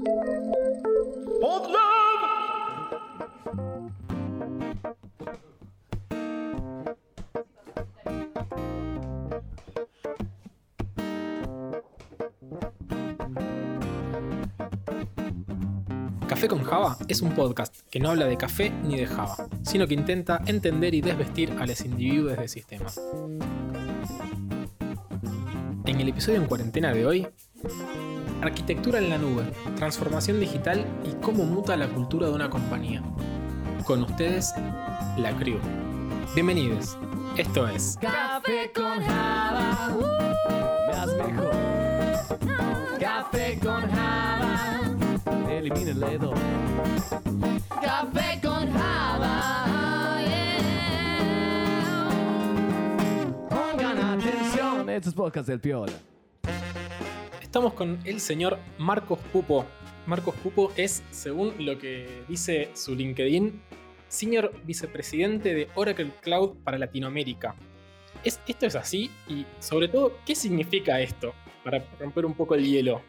Café con Java es un podcast que no habla de café ni de Java, sino que intenta entender y desvestir a los individuos del sistema. En el episodio en cuarentena de hoy, arquitectura en la nube, transformación digital y cómo muta la cultura de una compañía. Con ustedes, la Crew. Bienvenidos. Esto es Café con Java, uh, mejor. Café con Java, elimina el dedo. Café con Java, yeah. Pongan atención, estos podcasts del Piola. Estamos con el señor Marcos Pupo. Marcos Pupo es, según lo que dice su LinkedIn, Senior Vicepresidente de Oracle Cloud para Latinoamérica. ¿Es, ¿Esto es así? Y sobre todo, ¿qué significa esto? Para romper un poco el hielo.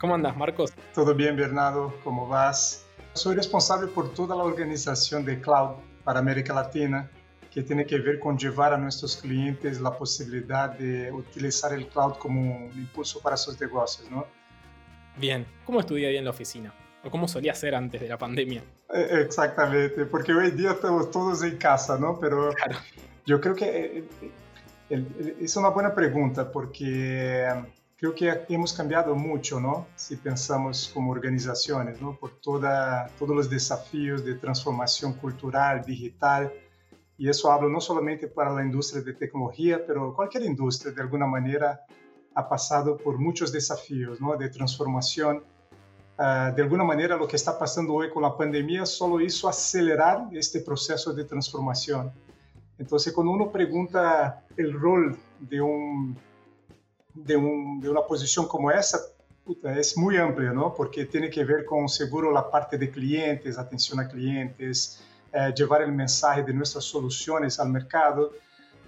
¿Cómo andas, Marcos? Todo bien, Bernardo, ¿cómo vas? Soy responsable por toda la organización de cloud para América Latina, que tiene que ver con llevar a nuestros clientes la posibilidad de utilizar el cloud como un impulso para sus negocios, ¿no? Bien, ¿cómo es tu día a día en la oficina? ¿O cómo solía ser antes de la pandemia? Eh, Exactamente, porque hoy día estamos todos en casa, ¿no? Pero Claro. yo creo que eh, el- el- es una buena pregunta porque eh, creo que hemos cambiado mucho, ¿no? Si pensamos como organizaciones, ¿no? Por toda, todos los desafíos de transformación cultural, digital. Y eso hablo no solamente para la industria de tecnología, pero cualquier industria de alguna manera ha pasado por muchos desafíos, ¿no? De transformación. Ah, de alguna manera, lo que está pasando hoy con la pandemia solo hizo acelerar este proceso de transformación. Entonces, cuando uno pregunta el rol de, un, de, un- de como esa, puta, es muy amplia, ¿no? Porque tiene que ver con, seguro, la parte de clientes, atención a clientes, eh, llevar el mensaje de nuestras soluciones al mercado,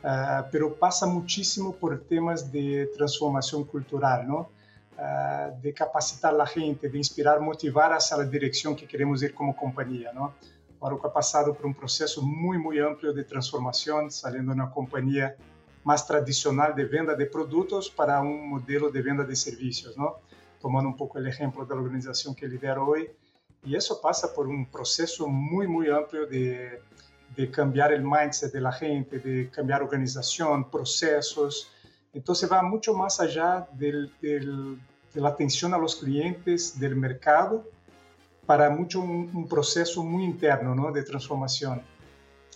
ah, pero pasa muchísimo por temas de transformación cultural, ¿no? Ah, de capacitar a la gente, de inspirar, motivar hacia la dirección que queremos ir como compañía, ¿no? Oracle ha pasado por un proceso muy, muy amplio de transformación, saliendo de una compañía más tradicional de venta de productos para un modelo de venta de servicios, ¿no? Tomando un poco el ejemplo de la organización que lidero hoy. Y eso pasa por un proceso muy, muy amplio de, de cambiar el mindset de la gente, de cambiar organización, procesos. Entonces va mucho más allá de la atención a los clientes, del mercado, para mucho un, un proceso muy interno ¿no? de transformación.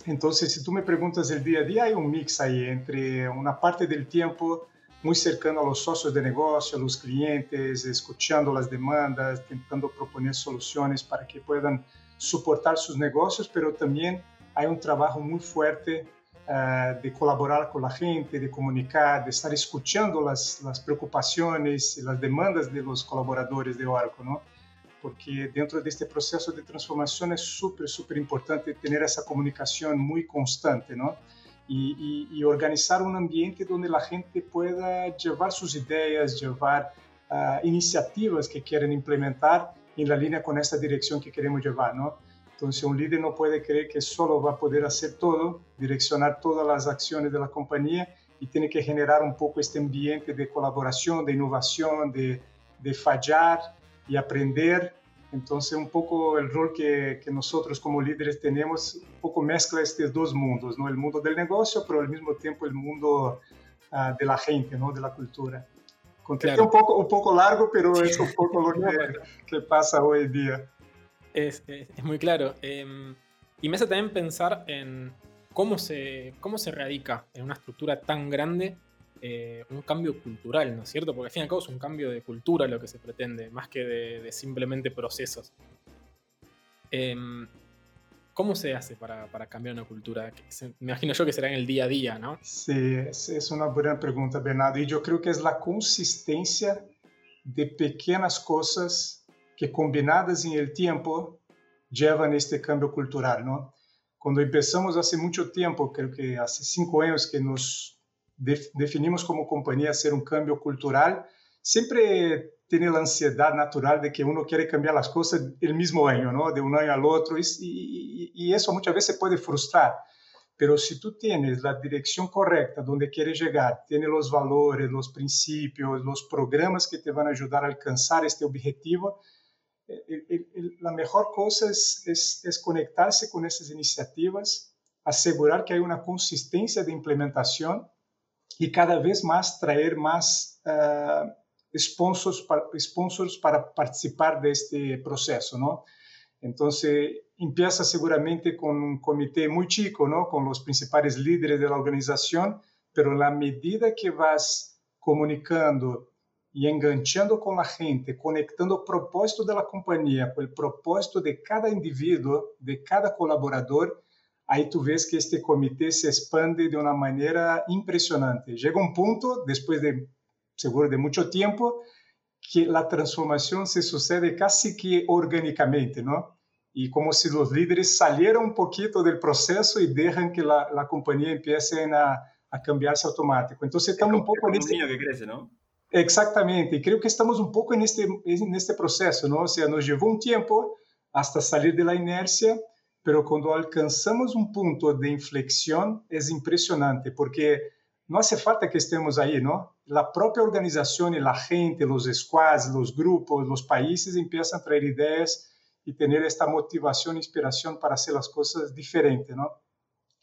Entonces, si tú me preguntas el día a día, hay un mix ahí entre una parte del tiempo muy cercano a los socios de negocio, a los clientes, escuchando las demandas, intentando proponer soluciones para que puedan soportar sus negocios, pero también hay un trabajo muy fuerte uh, de colaborar con la gente, de comunicar, de estar escuchando las, las preocupaciones y las demandas de los colaboradores de Oracle, ¿no? porque dentro de este proceso de transformación es súper, súper importante tener esa comunicación muy constante, ¿no? Y, organizar un ambiente donde la gente pueda llevar sus ideas, llevar uh, iniciativas que quieren implementar en la línea con esta dirección que queremos llevar, ¿no? Entonces, un líder no puede creer que solo va a poder hacer todo, direccionar todas las acciones de la compañía y tiene que generar un poco este ambiente de colaboración, de innovación, de, de fallar, y aprender. Entonces, un poco el rol que, que, nosotros como líderes tenemos, un poco mezcla estos dos mundos, ¿no? El mundo del negocio, pero al mismo tiempo el mundo uh, de la gente, ¿no? De la cultura. Contesté claro. un, poco, un poco largo, pero es un poco lo que, que pasa hoy día. Es, es, es muy claro. Eh, y me hace también pensar en cómo se, cómo se radica en una estructura tan grande eh, un cambio cultural, ¿no es cierto? Porque al fin y al cabo es un cambio de cultura lo que se pretende, más que de, de simplemente procesos. Eh, ¿Cómo se hace para, para cambiar una cultura? Se, me imagino yo que será en el día a día, ¿no? Sí, es una buena pregunta, Bernardo. Y yo creo que es la consistencia de pequeñas cosas que combinadas en el tiempo llevan este cambio cultural, ¿no? Cuando empezamos hace mucho tiempo, creo que hace cinco años que nos definimos como compañía hacer un cambio cultural, siempre tiene la ansiedad natural de que uno quiere cambiar las cosas el mismo año, ¿no? De un año al y, y eso muchas veces puede frustrar. Pero si tú tienes la dirección correcta donde quieres llegar, tienes los valores, los principios, los programas que te van a ayudar a alcanzar este objetivo, el, el, el, la mejor cosa es, es, es, conectarse iniciativas, asegurar que hay una consistencia de implementación y cada vez más traer más uh, sponsors, para, sponsors para participar de este proceso, ¿no? Entonces, empieza seguramente con un comité muy chico, ¿no? Con los principales líderes de la organización, pero la medida que vas comunicando y enganchando con la gente, conectando el propósito de la compañía con el propósito de cada individuo, de cada colaborador, ahí tú ves que este comité se expande de una manera impresionante. Llega un punto, después de, seguro, de mucho tiempo, que la transformación se sucede casi que orgánicamente, ¿no? Y como si los líderes salieran un poquito del proceso y dejan que la, la compañía empiece a, a, cambiarse automático. Entonces estamos es un poco en este... niño que crece, ¿no? Exactamente, y creo que estamos un poco en este, en este proceso, ¿no? O sea, nos llevó un tiempo hasta salir de la inercia, pero cuando alcanzamos un punto de inflexión es impresionante, porque no hace falta que estemos ahí, ¿no? La propia organización y la gente, los squads, los grupos, los países empiezan a traer ideas y tener esta motivación, inspiración para hacer las cosas diferentes, ¿no?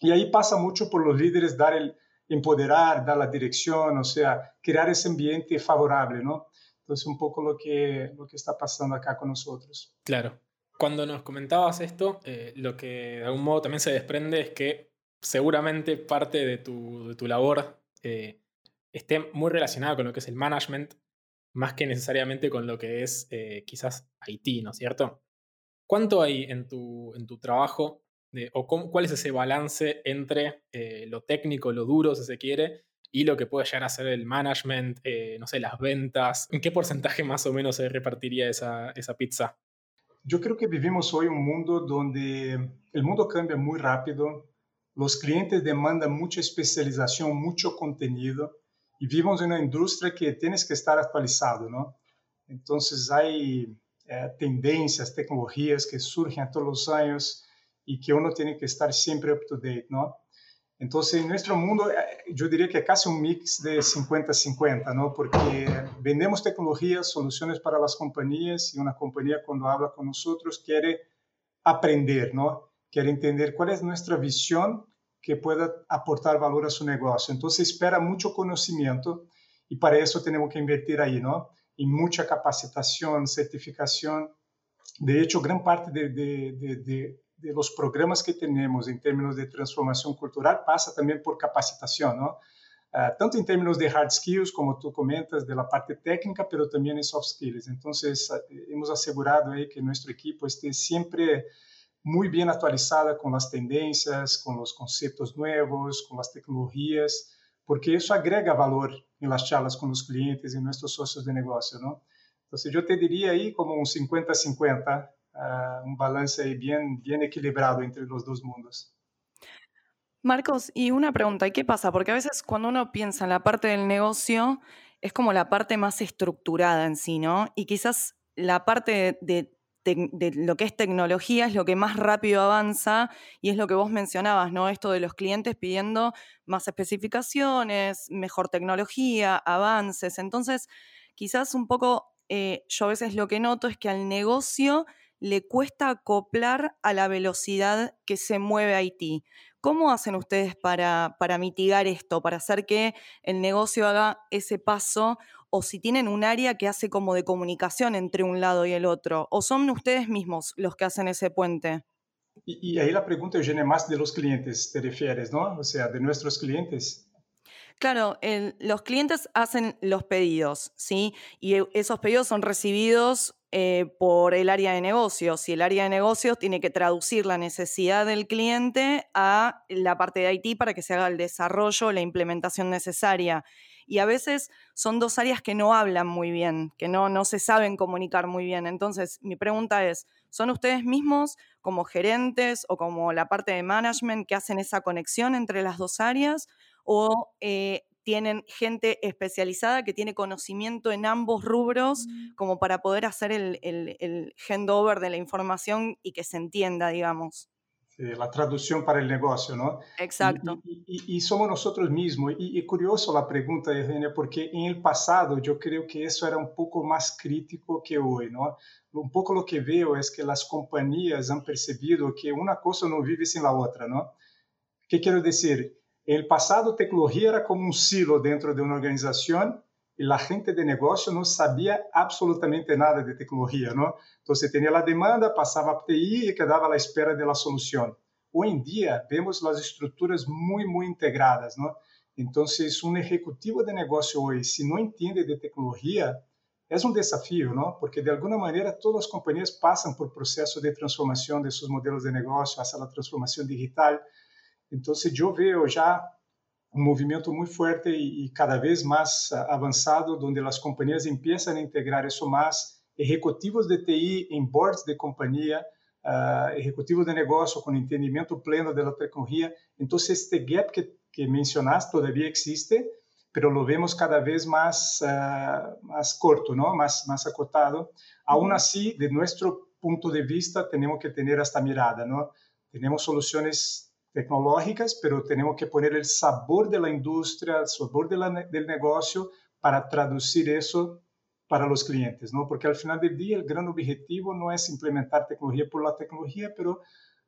Y ahí pasa mucho por los líderes dar el empoderar, dar la dirección, o sea, crear ese ambiente favorable, ¿no? Entonces, un poco lo que, lo que está pasando acá con nosotros. Claro. Cuando nos comentabas esto, eh, lo que de algún modo también se desprende es que seguramente parte de tu, de tu labor eh, esté muy relacionada con lo que es el management, más que necesariamente con lo que es eh, quizás Haití, ¿no es cierto? ¿Cuánto hay en tu, en tu trabajo o cómo, cuál es ese balance entre lo técnico, lo duro, si se quiere, y lo que puede llegar a ser el management, no sé, las ventas? ¿En qué porcentaje más o menos se repartiría esa, esa pizza? Yo creo que vivimos hoy un mundo donde el mundo cambia muy rápido, los clientes demandan mucha especialización, mucho contenido, y vivimos en una industria que tienes que estar actualizado, ¿no? Entonces hay eh, tendencias, tecnologías que surgen a todos los años y que uno tiene que estar siempre up to date, ¿no? Entonces, en nuestro mundo, yo diría que casi un mix de 50-50, ¿no? Porque vendemos tecnologías, soluciones para las compañías y una compañía cuando habla con nosotros quiere aprender, ¿no? Quiere entender cuál es nuestra visión que pueda aportar valor a su negocio. Entonces, espera mucho conocimiento y para eso tenemos que invertir ahí, ¿no? Y mucha capacitación, certificación. De hecho, gran parte de, de de los programas que tenemos en términos de transformación cultural pasa también por capacitación, ¿no? Uh, tanto en términos de hard skills, como tú comentas, de la parte técnica, pero también en soft skills. Entonces, uh, hemos asegurado ahí que nuestro equipo esté siempre muy bien actualizada con las tendencias, con los conceptos nuevos, con las tecnologías, porque eso agrega valor en las charlas con los clientes y nuestros socios de negocio, ¿no? Entonces, yo te diría ahí como un 50-50 un balance ahí bien, bien equilibrado entre los dos mundos. Marcos, y una pregunta, ¿qué pasa? Porque a veces cuando uno piensa en la parte del negocio, es como la parte más estructurada en sí, ¿no? Y quizás la parte de, lo que es tecnología es lo que más rápido avanza y es lo que vos mencionabas, ¿no? Esto de los clientes pidiendo más especificaciones, mejor tecnología, avances. Entonces, quizás un poco, eh, yo a veces lo que noto es que al negocio le cuesta acoplar a la velocidad que se mueve Haití. ¿Cómo hacen ustedes para, para, mitigar esto, para hacer que el negocio haga ese paso? O si tienen un área que hace como de comunicación entre un lado y el otro, o son ustedes mismos los que hacen ese puente. Y, y ahí la pregunta, Eugenia, más de los clientes te refieres, ¿no? O sea, de nuestros clientes. Claro, el, los clientes hacen los pedidos, ¿sí? Y e, esos pedidos son recibidos eh, por el área de negocios y el área de negocios tiene que traducir la necesidad del cliente a la parte de IT para que se haga el desarrollo, la implementación necesaria. Y a veces son dos áreas que no hablan muy bien, que no, no se saben comunicar muy bien. Entonces, mi pregunta es, ¿son ustedes mismos como gerentes o como la parte de management que hacen esa conexión entre las dos áreas? ¿O eh, tienen gente especializada que tiene conocimiento en ambos rubros como para poder hacer el, el, el handover de la información y que se entienda, digamos. Sí, la traducción para el negocio, ¿no? Exacto. Y, y, y somos nosotros mismos. Y, y, curioso la pregunta, Eugenia, porque en el pasado yo creo que eso era un poco más crítico que hoy, ¿no? Un poco lo que veo es que las compañías han percibido que una cosa no vive sin la otra, ¿no? ¿Qué quiero decir? En el pasado, tecnología era como un silo dentro de una organización y la gente de negocio no sabía absolutamente nada de tecnología, ¿no? Entonces tenía la demanda, pasaba a TI y quedaba a la espera de la solución. Hoy en día vemos las estructuras muy, muy integradas, ¿no? Entonces, un ejecutivo de negocio hoy, si no entiende de tecnología, es un desafío, ¿no? Porque de alguna manera todas las compañías pasan por proceso de transformación de sus modelos de negocio hacia la transformación digital. Entonces, yo veo ya um movimento muito forte e, e, cada vez mais avançado, onde as companhias começam a integrar isso mais, executivos de TI em boards de companhia, uh, executivos de negócio com entendimento pleno da tecnologia. Então, este gap que, que mencionaste todavia existe, pero lo vemos cada vez mais, uh, mais corto, ¿no? mais, mais acotado. Aún assim, de nosso ponto de vista, temos que ter esta mirada. ¿no? Temos soluções tecnológicas, pero tenemos que poner el sabor de la industria, el sabor de la, del negocio para traducir eso para los clientes, ¿no? Porque al final del día el gran objetivo no es implementar tecnología por la tecnología, pero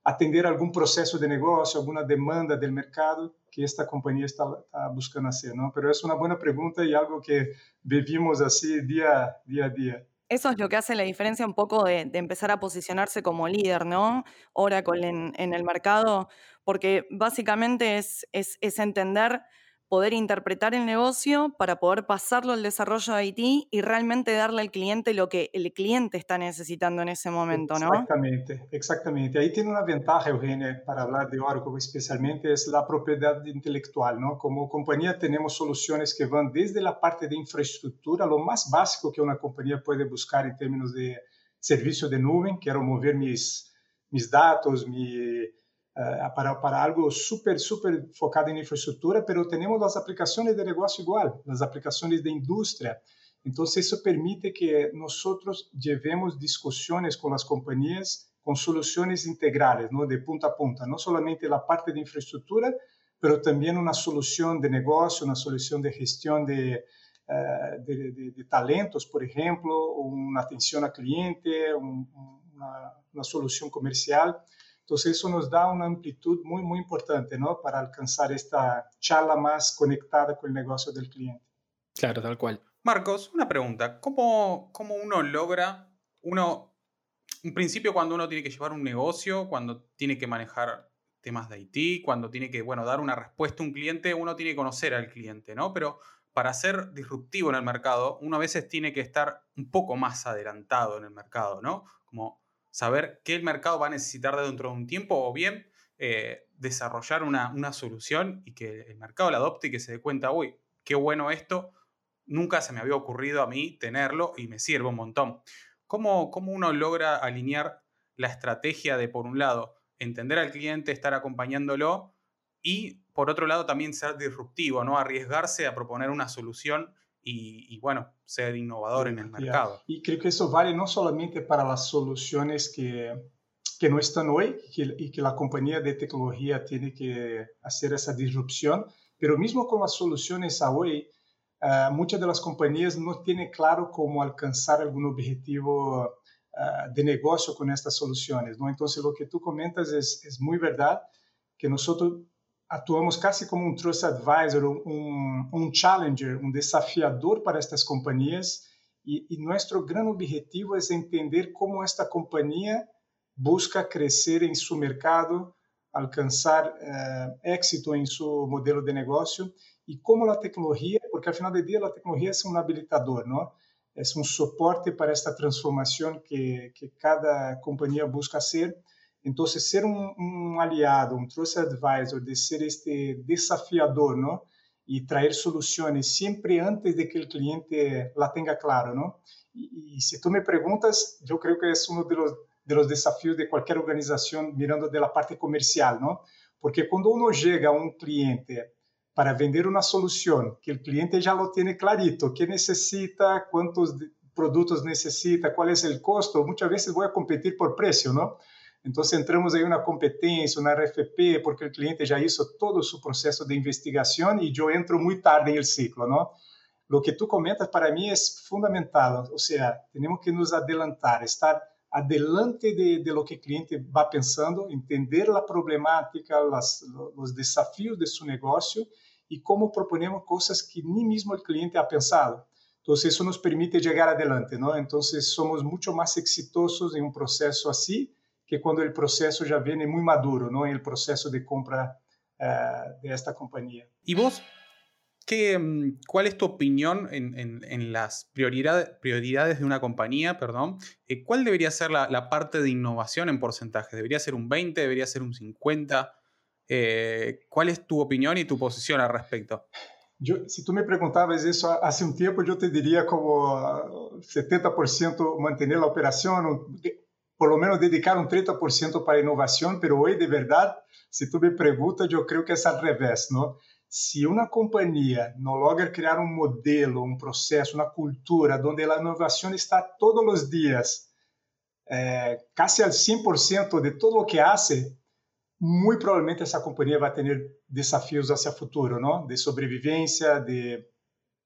atender algún proceso de negocio, alguna demanda del mercado que esta compañía está, está, buscando hacer, ¿no? Pero es una buena pregunta y algo que vivimos así día, día a día. Eso es lo que hace la diferencia un poco de, empezar a posicionarse como líder, ¿no? Oracle en, el mercado, porque básicamente es, es, entender, poder interpretar el negocio para poder pasarlo al desarrollo de IT y realmente darle al cliente lo que el cliente está necesitando en ese momento, ¿no? Exactamente, exactamente. Ahí tiene una ventaja, Eugenia, para hablar de Oracle especialmente, es la propiedad intelectual, ¿no? Como compañía tenemos soluciones que van desde la parte de infraestructura, lo más básico que una compañía puede buscar en términos de servicio de nube, quiero mover mis, mis datos, mi uh, para, algo súper, súper focado en infraestructura, pero tenemos las aplicaciones de negocio igual, las aplicaciones de industria. Entonces, eso permite que nosotros llevemos discusiones con las compañías con soluciones integrales, ¿no? de punta a punta, no solamente la parte de infraestructura, pero también una solución de negocio, una solución de gestión de, de, talentos, por ejemplo, una atención al cliente, un, una, una solución comercial. Entonces eso nos da una amplitud muy, muy importante, ¿no? Para alcanzar esta charla más conectada con el negocio del cliente. Claro, tal cual. Marcos, una pregunta. ¿Cómo, cómo uno logra, uno, en principio cuando uno tiene que llevar un negocio, cuando tiene que manejar temas de IT, cuando tiene que, bueno, dar una respuesta a un cliente, uno tiene que conocer al cliente, ¿no? Pero para ser disruptivo en el mercado, uno a veces tiene que estar un poco más adelantado en el mercado, ¿no? Como saber qué el mercado va a necesitar dentro de un tiempo o bien eh, desarrollar una, una, solución y que el mercado la adopte y que se dé cuenta, uy, qué bueno esto, nunca se me había ocurrido a mí tenerlo y me sirve un montón. ¿Cómo, cómo uno logra alinear la estrategia de, por un lado, entender al cliente, estar acompañándolo y, por otro lado, también ser disruptivo, ¿no? arriesgarse a proponer una solución y, y, bueno, ser innovador en el mercado. Y creo que eso vale no solamente para las soluciones que, que no están hoy que, y que la compañía de tecnología tiene que hacer esa disrupción, pero mismo con las soluciones a hoy, uh, muchas de las compañías no tienen claro cómo alcanzar algún objetivo uh, de negocio con estas soluciones. ¿no? Entonces, lo que tú comentas es, es muy verdad, que nosotros atuamos casi como um trust advisor, um, um challenger, um desafiador para estas companhias e, e nosso grande objetivo é entender como esta companhia busca crescer em seu mercado, alcançar uh, êxito em seu modelo de negócio e como a tecnologia, porque ao final do dia a tecnologia é um habilitador, não? É um suporte para esta transformação que, que cada companhia busca ser então, ser um, um aliado, um trusted advisor, de ser este desafiador, ¿no? Y traer soluciones siempre antes de que el cliente la tenga claro, ¿no? Y, y si tú me preguntas, yo creo que es uno de los, de los desafíos de cualquier organización mirando de la parte comercial, ¿no? Porque cuando uno llega a un cliente para vender una solución que el cliente ya lo tiene clarito, qué necesita, cuántos productos necesita, cuál es el costo, muchas veces voy a competir por precio, ¿no? Entonces entramos ahí una competencia, una RFP, porque el cliente ya hizo todo su proceso de investigación y yo entro muy tarde en el ciclo, ¿no? Lo que tú comentas para mí es fundamental, o sea, tenemos que nos adelantar, estar adelante de, de lo que el cliente va pensando, entender la problemática, las, los desafíos de su negocio y cómo proponemos cosas que ni mismo el cliente ha pensado. Entonces, eso nos permite llegar adelante, ¿no? Entonces, somos mucho más exitosos en un proceso así que cuando el proceso ya viene muy maduro, ¿no? En el proceso de compra uh, de esta compañía. ¿Y vos? ¿Qué, ¿Cuál es tu opinión en, en, en las prioridad, prioridades de una compañía? Perdón. Eh, ¿Cuál debería ser la, la, parte de innovación en porcentaje? ¿Debería ser un 20? ¿Debería ser un 50? Eh, ¿Cuál es tu opinión y tu posición al respecto? Yo, si tú me preguntabas eso hace un tiempo, yo te diría como 70% mantener la operación, por lo menos dedicar un 30% para innovación, pero hoy de verdad, si tú me preguntas, yo creo que es al revés, ¿no? Si una compañía no logra crear un modelo, un proceso, una cultura donde la innovación está todos los días, eh, casi al 100% de todo lo que hace, muy probablemente essa companhia vai ter desafios hacia futuro, ¿no? De sobrevivência, de,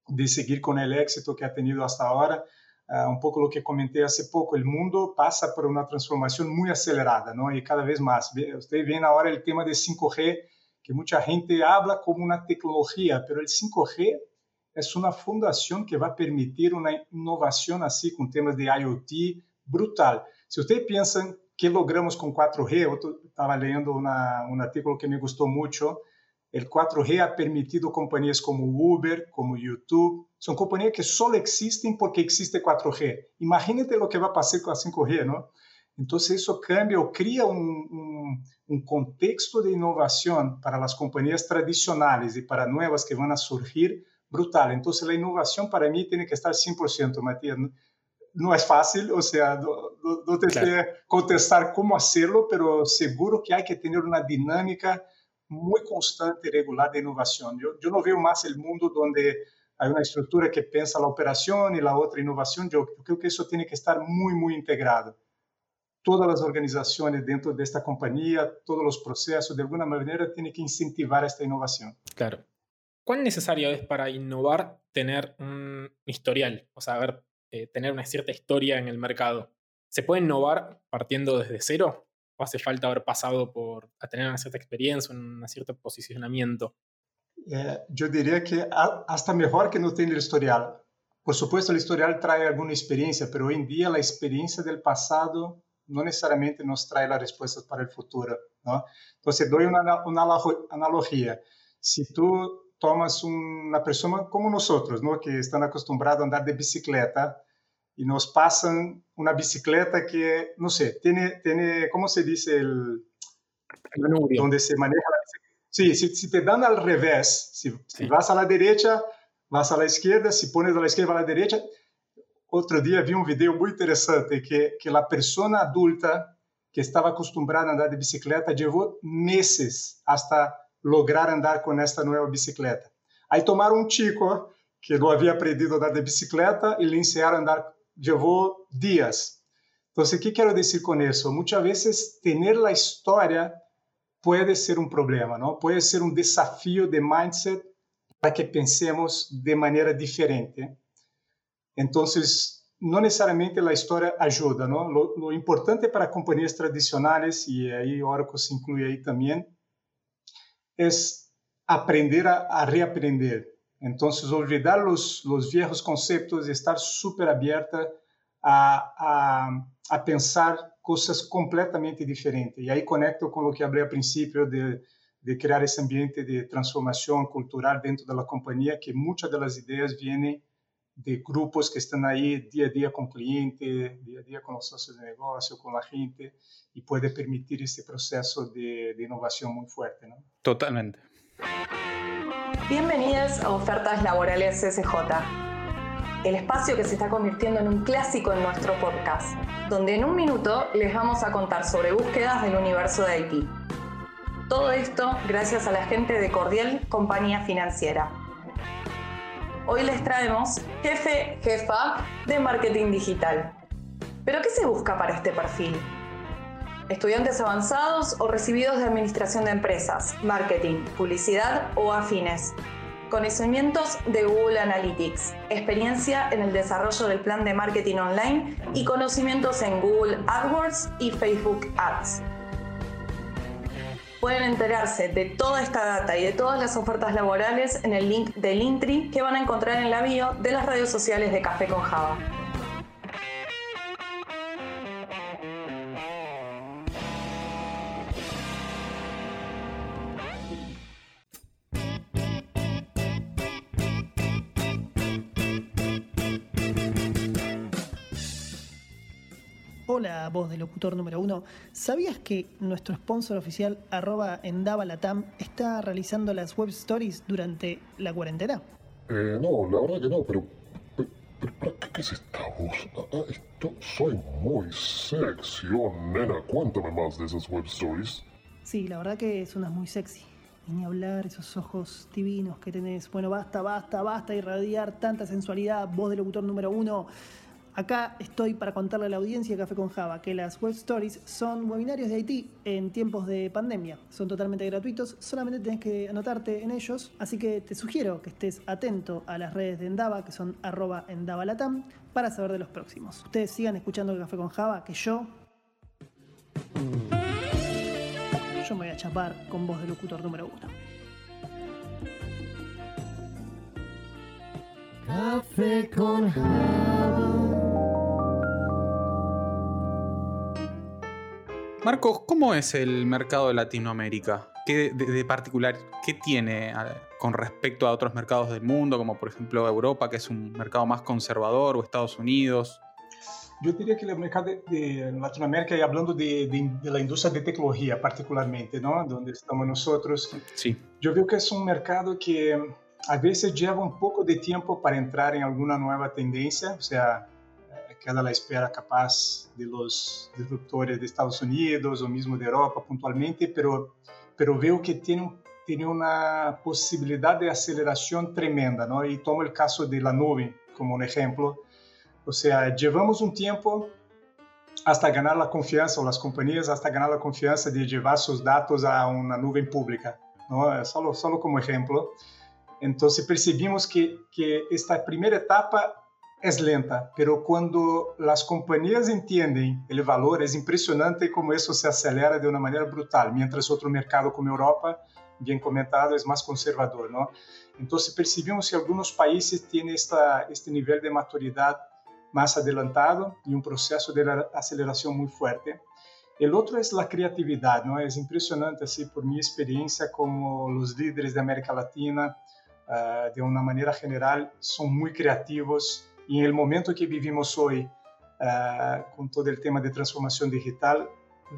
de seguir com o éxito que ha tenido hasta ahora. Uh, um pouco o que comentei há pouco, o mundo passa por uma transformação muito acelerada, ¿no? E cada vez mais. Você vê na hora o tema de 5G, que muita gente habla como uma tecnologia, mas o 5G é uma fundação que vai permitir uma inovação assim com temas de IoT brutal. Se você pensa que logramos com 4G, eu estava lendo uma, um artigo que me gostou muito, o 4G ha permitido companhias como Uber, como YouTube, são companhias que só existem porque existe 4G. Imagínate o que vai passar com a 5G, não? Então, isso cambia ou cria um, um, um, contexto de inovação para as companhias tradicionais e para novas que vão a surgir brutal. Então, a inovação para mim tem que estar 100%, Matias no es fácil, o sea, no, no, no te claro. sé contestar cómo hacerlo, pero seguro que hay que tener una dinámica muy constante y regular de innovación. Yo, yo no veo más el mundo donde hay una estructura que piensa la operación y la otra innovación. Yo, yo creo que eso tiene que estar muy, muy integrado. Todas las organizaciones dentro de esta compañía, todos los procesos, de alguna manera, tienen que incentivar esta innovación. Claro. ¿Cuán necesario es para innovar tener un historial? O sea, haber eh, tener una cierta historia en el mercado. ¿Se puede innovar partiendo desde cero? ¿O hace falta haber pasado por a tener una cierta experiencia, un cierto posicionamiento? Eh, yo diría que hasta mejor que no tener historial. Por supuesto, el historial trae alguna experiencia, pero hoy en día la experiencia del pasado no necesariamente nos trae las respuestas para el futuro. ¿no? Entonces, doy una, una analogía. Si tú tomas uma pessoa como nós outros, não? que estão acostumbrados a andar de bicicleta e nos passam uma bicicleta que, não sei, tem, tem como se diz, el, onde se maneja a bicicleta. Sí, si, si, te dan al revés, si, sí. si, vas a la derecha, vas a la izquierda, si pones a la izquierda a la derecha. Outro dia vi um vídeo muito interessante que, que a pessoa adulta que estava acostumbrada a andar de bicicleta levou meses hasta lograr andar com esta nova bicicleta. Aí tomaram um chico que não havia aprendido a andar de bicicleta e lhe ensinaram a andar, levou dias. Então, o que quero dizer com isso? Muitas vezes, ter a história pode ser um problema, não? Pode ser um desafio de mindset para que pensemos de maneira diferente. Então, não necessariamente a história ajuda, não? Lo, lo importante para companhias tradicionais e aí Oracle se inclui aí também es aprender a, a reaprender. Entonces, olvidar los, los, viejos conceptos estar súper abierta a, a, a, pensar cosas completamente diferentes. Y ahí conecto con lo que hablé al principio de, de, crear ese ambiente de transformación cultural dentro de la compañía, que muchas de las ideas vienen de grupos que están ahí día a día con clientes, día a día con los socios de negocio, con la gente, y puede permitir este proceso de, de innovación muy fuerte. ¿no? Totalmente. Bienvenidas a Ofertas Laborales SJ, el espacio que se está convirtiendo en un clásico en nuestro podcast, donde en un minuto les vamos a contar sobre búsquedas del universo de Haití Todo esto gracias a la gente de Cordial Compañía Financiera. Hoy les traemos jefe, jefa de marketing digital. ¿Pero qué se busca para este perfil? Estudiantes avanzados o recibidos de administración de empresas, marketing, publicidad o afines. Conocimientos de Google Analytics, experiencia en el desarrollo del plan de marketing online y conocimientos en Google AdWords y Facebook Ads. Pueden enterarse de toda esta data y de todas las ofertas laborales en el link del Intri que van a encontrar en la bio de las redes sociales de Café con Java. Hola, voz de locutor número uno. ¿Sabías que nuestro sponsor oficial, arroba Endavalatam, está realizando las web stories durante la cuarentena? Eh, no, la verdad que no, pero... pero, pero ¿para qué, qué es esta voz? Ah, ah, esto, soy muy sexy, oh nena, cuéntame más de esas web stories. Sí, la verdad que suenas muy sexy. Y ni hablar, esos ojos divinos que tenés. Bueno, basta, basta, basta irradiar tanta sensualidad, voz de locutor número uno. Acá estoy para contarle a la audiencia de Café con Java que las web stories son webinarios de Haití en tiempos de pandemia. Son totalmente gratuitos, solamente tenés que anotarte en ellos. Así que te sugiero que estés atento a las redes de Endava, que son arroba endavalatam, para saber de los próximos. Ustedes sigan escuchando Café con Java, que yo... Yo me voy a chapar con voz de locutor número uno. Café con Marcos, ¿cómo es el mercado de Latinoamérica? ¿Qué de, de particular, qué tiene a- con respecto a otros mercados del mundo, como por ejemplo Europa, que es un mercado más conservador, o Estados Unidos? Yo diría que el mercado de, de Latinoamérica, y hablando de, de- de la industria de tecnología particularmente, ¿no? Donde estamos nosotros, Sí. yo veo que es un mercado que a veces lleva un poco de tiempo para entrar en alguna nueva tendencia, o sea, eh, queda a la espera capaz de los disruptores de Estados Unidos o mismo de Europa puntualmente, pero, pero veo que tiene, tiene una posibilidad de aceleración tremenda, ¿no? Y tomo el caso de la nube como un ejemplo. O sea, llevamos un tiempo hasta ganar la confianza, o las compañías hasta ganar la confianza de llevar sus datos a una nube pública, ¿no? Solo, solo como ejemplo. Entonces percibimos que, que esta primera etapa es lenta, pero cuando las compañías entienden el valor, es impresionante cómo eso se acelera de una manera brutal, mientras otro mercado como Europa, bien comentado, es más conservador, ¿no? Entonces percibimos que algunos países tienen esta, este nivel de maturidad más adelantado y un proceso de aceleración muy fuerte. El otro es la creatividad, ¿no? Es impresionante, así, por mi experiencia, como los líderes de América Latina, ah, de una manera general, son muy creativos y en el momento que vivimos ah, con todo el tema de transformación digital,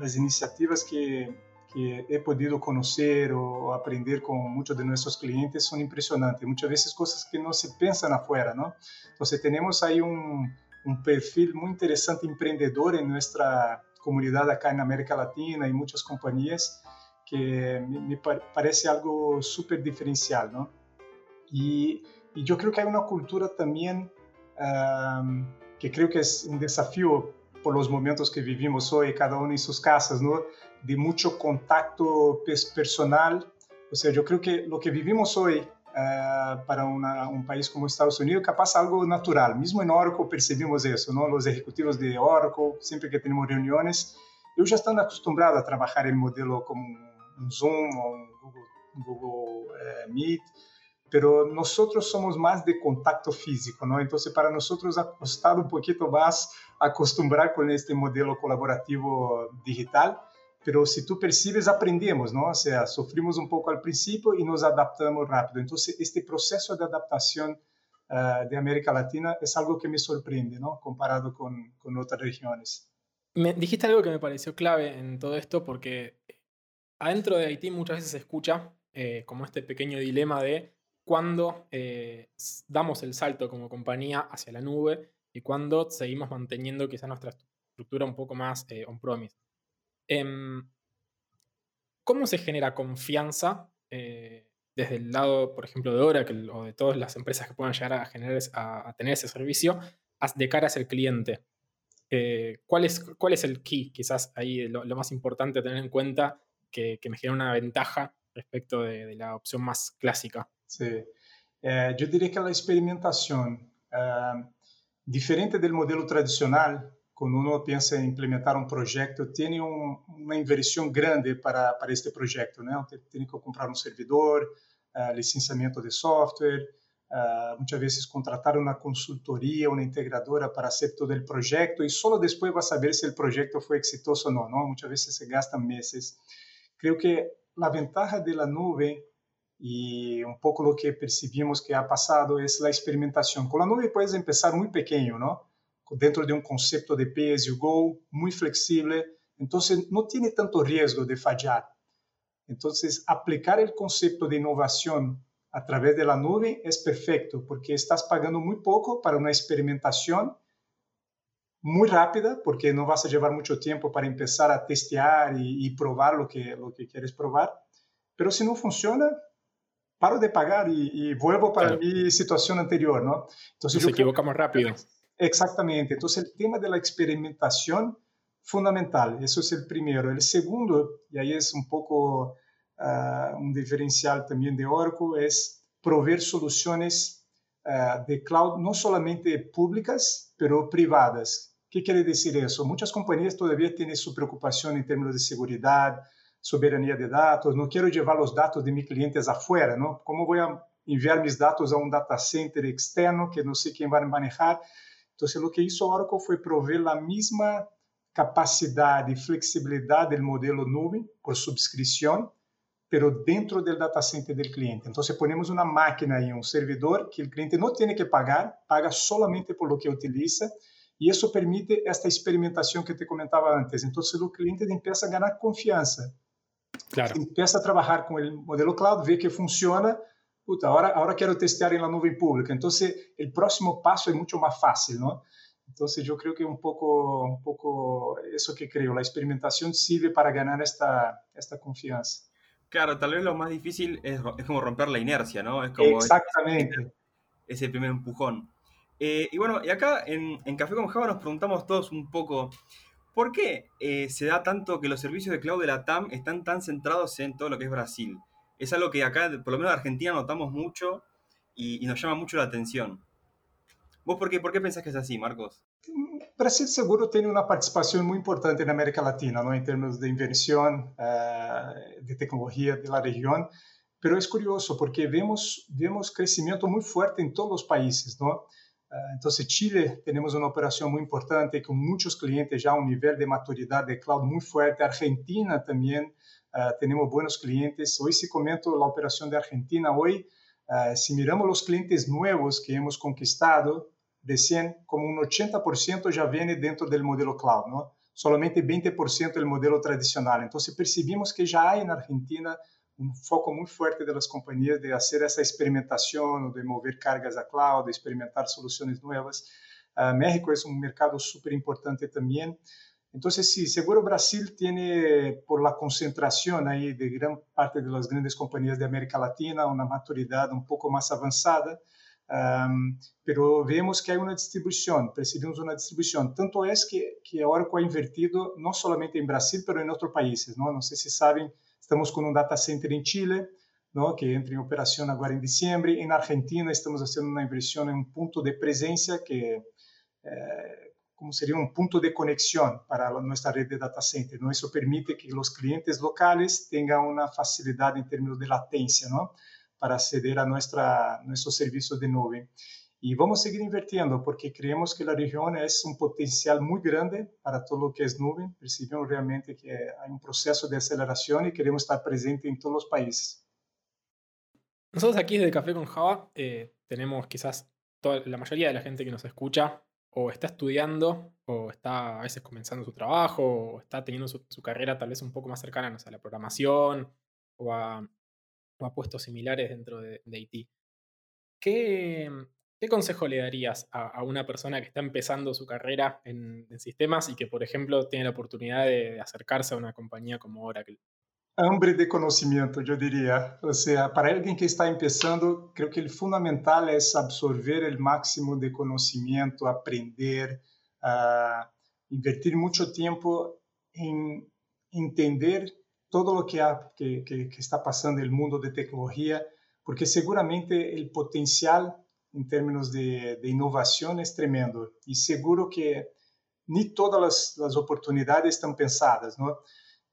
las iniciativas que, que he podido conocer o aprender con muchos de nuestros clientes son impresionantes. Muchas veces cosas que no se piensan afuera, ¿no? Entonces tenemos ahí un, un perfil muy interesante emprendedor en nuestra comunidad acá en América Latina y muchas compañías que me, me pa- parece algo súper diferencial, ¿no? Y, y yo creo que hay una cultura también am, que creo que es un desafío por los momentos que vivimos hoy, cada uno en sus casas, ¿no? De mucho contacto personal. O sea, yo creo que lo que vivimos hoy ah, para un país como Estados Unidos capaz algo natural. Mismo en Oracle percibimos eso, ¿no? Los ejecutivos de Oracle, siempre que tenemos reuniones, ellos ya están acostumbrados a trabajar el modelo como un Zoom o un Google, Google, eh, Meet, pero nosotros somos más de contacto físico, ¿no? Entonces para nosotros ha costado un poquito más acostumbrar con este modelo colaborativo digital, pero si tú percibes, aprendemos, ¿no? O sea, sufrimos un poco al principio y nos adaptamos rápido. Entonces este proceso de adaptación eh, de América Latina es algo que me sorprende, ¿no? Comparado con, con otras regiones. Me, dijiste algo que me pareció clave en todo esto porque adentro de Haití muchas veces se escucha eh, como este pequeño dilema de cuándo eh, damos el salto como compañía hacia la nube y cuándo seguimos manteniendo quizá nuestra estructura un poco más eh, on-promise. Em, ¿cómo se genera confianza eh, desde el lado, por ejemplo, de Oracle o de todas las empresas que puedan llegar a, generar, a, tener ese servicio de cara hacia el cliente? ¿cuál, es, ¿Cuál es el key? Quizás ahí lo, más importante a tener en cuenta que, me genera una ventaja respecto de, la opción más clásica. Sí, eh, yo diría que la experimentación, diferente del modelo tradicional, cuando uno piensa en implementar un proyecto, tiene una inversión grande para, para este proyecto. ¿no? Tiene que comprar un servidor, uh, licenciamiento de software, muchas veces contratar una consultoría, una integradora para hacer todo el proyecto y solo después va a saber si el proyecto fue exitoso o no. ¿no? Muchas veces se gastan meses. Creo que la ventaja de la nube y un poco lo que percibimos que ha pasado es la experimentación. Con la nube puedes empezar muy pequeño, ¿no? dentro de un concepto de pay you go muy flexible, entonces no tiene tanto riesgo de fallar. Entonces, aplicar el concepto de innovación a través de la es perfecto porque estás pagando muy poco para una experimentación muy rápida, porque no vas a llevar mucho tiempo para empezar a testear y, probar lo que, que quieres probar. Pero si no funciona, paro de pagar y, vuelvo para mi situación anterior, ¿no? Entonces, Nos equivocamos rápido. Exactamente. Entonces, el tema de la experimentación, fundamental. Eso es el primero. El segundo, y ahí es un poco uh, un diferencial también de Oracle, es proveer soluciones uh, de cloud no solamente públicas, pero privadas. ¿Qué quiere decir eso? Muchas compañías todavía tienen su preocupación en términos de seguridad, soberanía de datos. No quiero llevar los datos de mis clientes afuera, ¿no? ¿Cómo voy a enviar mis datos a un data center externo que no sé quién va a manejar? Entonces, lo que hizo Oracle fue proveer la misma capacidad y flexibilidad del modelo nube por suscripción, pero dentro del data center del cliente. Entonces, ponemos una máquina y un servidor que el cliente no tiene que pagar, paga solamente por lo que utiliza, y eso permite esta experimentación que te comentaba antes. Entonces, el cliente empieza a ganar confianza. Claro. Empieza a trabajar con el modelo cloud, ve que funciona, puta, ahora, ahora quiero testear en la nube pública. Entonces, el próximo paso es mucho más fácil, ¿no? Entonces, yo creo que un poco, un poco eso que creo, la experimentación sirve para ganar esta, esta confianza. Claro, tal vez lo más difícil es, es como romper la inercia, ¿no? Es como Exactamente. Ese, primer empujón. Eh, y bueno, y acá en, en, Café con Java nos preguntamos todos un poco, ¿por qué eh, se da tanto que los servicios de cloud de la TAM están tan centrados en todo lo que es Brasil? es algo que acá, por lo menos en Argentina, notamos mucho y, nos llama mucho la atención. ¿Vos por qué, por qué pensás que es así, Marcos? Brasil seguro tiene una participación muy importante en América Latina, ¿no? en términos de inversión, uh, de tecnología de la región, pero es curioso porque vemos, vemos crecimiento muy fuerte en todos los países. ¿no? Uh, entonces, Chile tenemos una operación muy importante con muchos clientes ya a un nivel de maturidad de cloud muy fuerte. Argentina también Uh, tenemos buenos clientes. Hoy si comento la operación de Argentina, hoy uh, si miramos los clientes nuevos que hemos conquistado, recién como un 80% ya viene dentro del modelo cloud, ¿no? Solamente 20% del modelo tradicional. Entonces percibimos que ya hay en Argentina un foco muy fuerte de las de hacer esa experimentación, de mover cargas a cloud, de experimentar soluciones nuevas. Uh, México es un mercado súper importante también. Entonces, sí, seguro Brasil tiene, por la concentración ahí de gran parte de las grandes compañías de América Latina, una maturidad un poco más avanzada, um, pero vemos que hay una distribución, percibimos una distribución. Tanto es que, que Oracle ha invertido no solamente en Brasil, pero en otros países. No, no sé si estamos con un data center en Chile, ¿no? que entra en operación ahora en diciembre. En Argentina estamos haciendo una inversión en un punto de presencia que... Eh, como sería un punto de conexión para nuestra red de data center. ¿no? Eso permite que los clientes locales tengan una facilidad en términos de latencia ¿no? para acceder a nuestra, nuestro servicio de nube. Y vamos a seguir invirtiendo porque creemos que la región es un potencial muy grande para todo lo que es nube. Percibimos realmente que hay un proceso de aceleración y queremos estar presente en todos los países. Nosotros aquí desde Café con Java eh, tenemos quizás toda, la mayoría de la gente que nos escucha o está estudiando, o está a veces comenzando su trabajo, o está teniendo su, carrera tal vez un poco más cercana a la programación o a, puestos similares dentro de, IT. ¿Qué, consejo le darías a, una persona que está empezando su carrera en, sistemas y que, por ejemplo, tiene la oportunidad de, acercarse a una compañía como Oracle? hambre de conocimiento, yo diría. O sea, para alguien que está empezando, creo que el fundamental es absorber el máximo de conocimiento, aprender, uh, invertir mucho tiempo en entender todo lo que, ha, que, que, que, está pasando en el mundo de tecnología, porque seguramente el potencial en términos de, de innovación es tremendo y seguro que ni todas las, las oportunidades están pensadas, ¿no?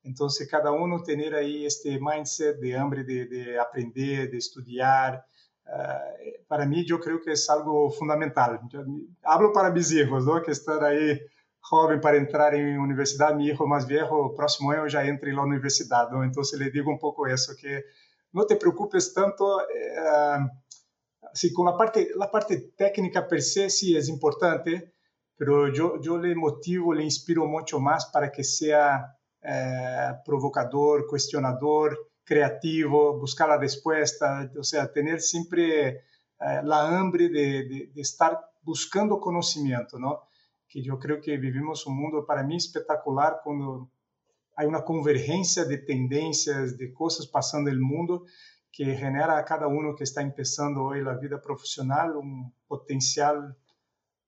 Entonces, cada uno tener ahí este mindset de hambre de, de aprender, de estudiar, uh, para mí yo creo que es algo fundamental. Yo, hablo para mis hijos, ¿no? Que están ahí joven para entrar en universidad. Mi hijo más viejo, próximo año ya entra en la universidad, ¿no? Entonces le digo un poco eso, que no te preocupes tanto. Eh, sí, con la parte, la parte técnica per se sí es importante, pero yo, yo le motivo, le inspiro mucho más para que sea eh, provocador, cuestionador, creativo, buscar la respuesta, o sea, tener siempre eh, la hambre de, de, de, estar buscando conocimiento, ¿no? Que yo creo que vivimos un mundo para mí espectacular cuando hay una convergencia de tendencias, de cosas pasando en el mundo que genera a cada uno que está empezando hoy la vida profesional un potencial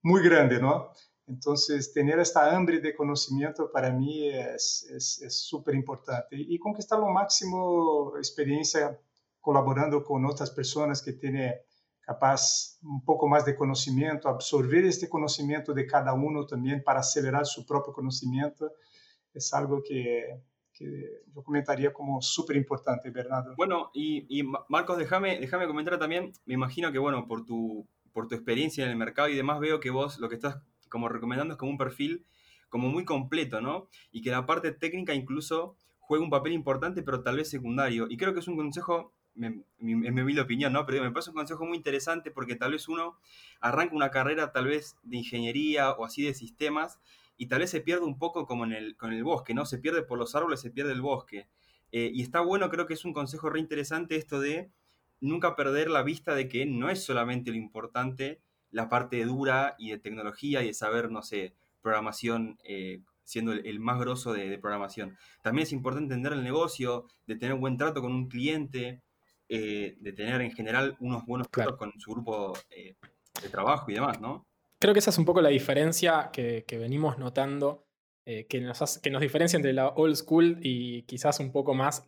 muy grande, ¿no? Entonces, tener esta hambre de conocimiento para mí es súper es, es importante y conquistar lo máximo experiencia colaborando con otras personas que tienen capaz un poco más de conocimiento, absorber este conocimiento de cada uno también para acelerar su propio conocimiento, es algo que, que yo comentaría como súper importante, Bernardo. Bueno, y, y Marcos, déjame, déjame comentar también, me imagino que, bueno, por tu, por tu experiencia en el mercado y demás, veo que vos lo que estás como recomendando es como un perfil como muy completo, ¿no? Y que la parte técnica incluso juega un papel importante, pero tal vez secundario. Y creo que es un consejo, en mi, mi opinión, ¿no? Pero me parece un consejo muy interesante porque tal vez uno arranca una carrera tal vez de ingeniería o así de sistemas y tal vez se pierde un poco como en el, con el bosque, ¿no? Se pierde por los árboles, se pierde el bosque. Eh, y está bueno, creo que es un consejo re interesante esto de nunca perder la vista de que no es solamente lo importante la parte dura y de tecnología y de saber, no sé, programación, eh, siendo el, el, más grosso de, de, programación. También es importante entender el negocio, de tener buen trato con un cliente, eh, de tener en general unos buenos tratos claro. con su grupo de trabajo y demás, ¿no? Creo que esa es un poco la diferencia que, venimos notando, eh, que, nos diferencia entre la old school y quizás un poco más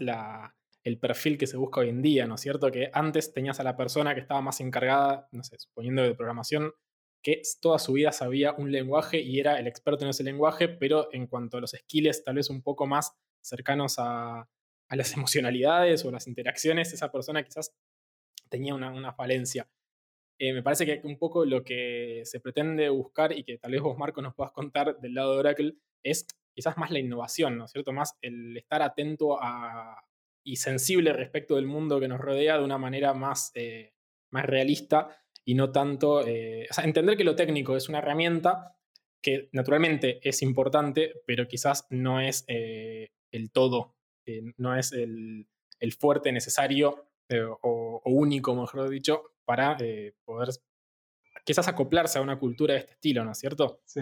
el perfil que se busca hoy en día, ¿no es cierto? Que antes tenías a la persona que estaba más encargada, no sé, suponiendo de programación, que toda su vida sabía un lenguaje y era el experto en ese lenguaje, pero en cuanto a los skills tal vez un poco más cercanos a, las emocionalidades o las interacciones, esa persona quizás tenía una falencia. Eh, me parece que un poco lo que se pretende buscar y que tal vez vos, Marco, nos puedas contar del lado de Oracle es quizás más la innovación, ¿no es cierto? Más el estar atento a, y sensible respecto del mundo que nos rodea de una manera más, eh, más realista y no tanto, eh, o sea, entender que lo técnico es una herramienta que naturalmente es importante, pero quizás no es el todo, no es el, el fuerte necesario o, único, mejor dicho, para poder quizás acoplarse a una cultura de este estilo, ¿no es cierto? Sí,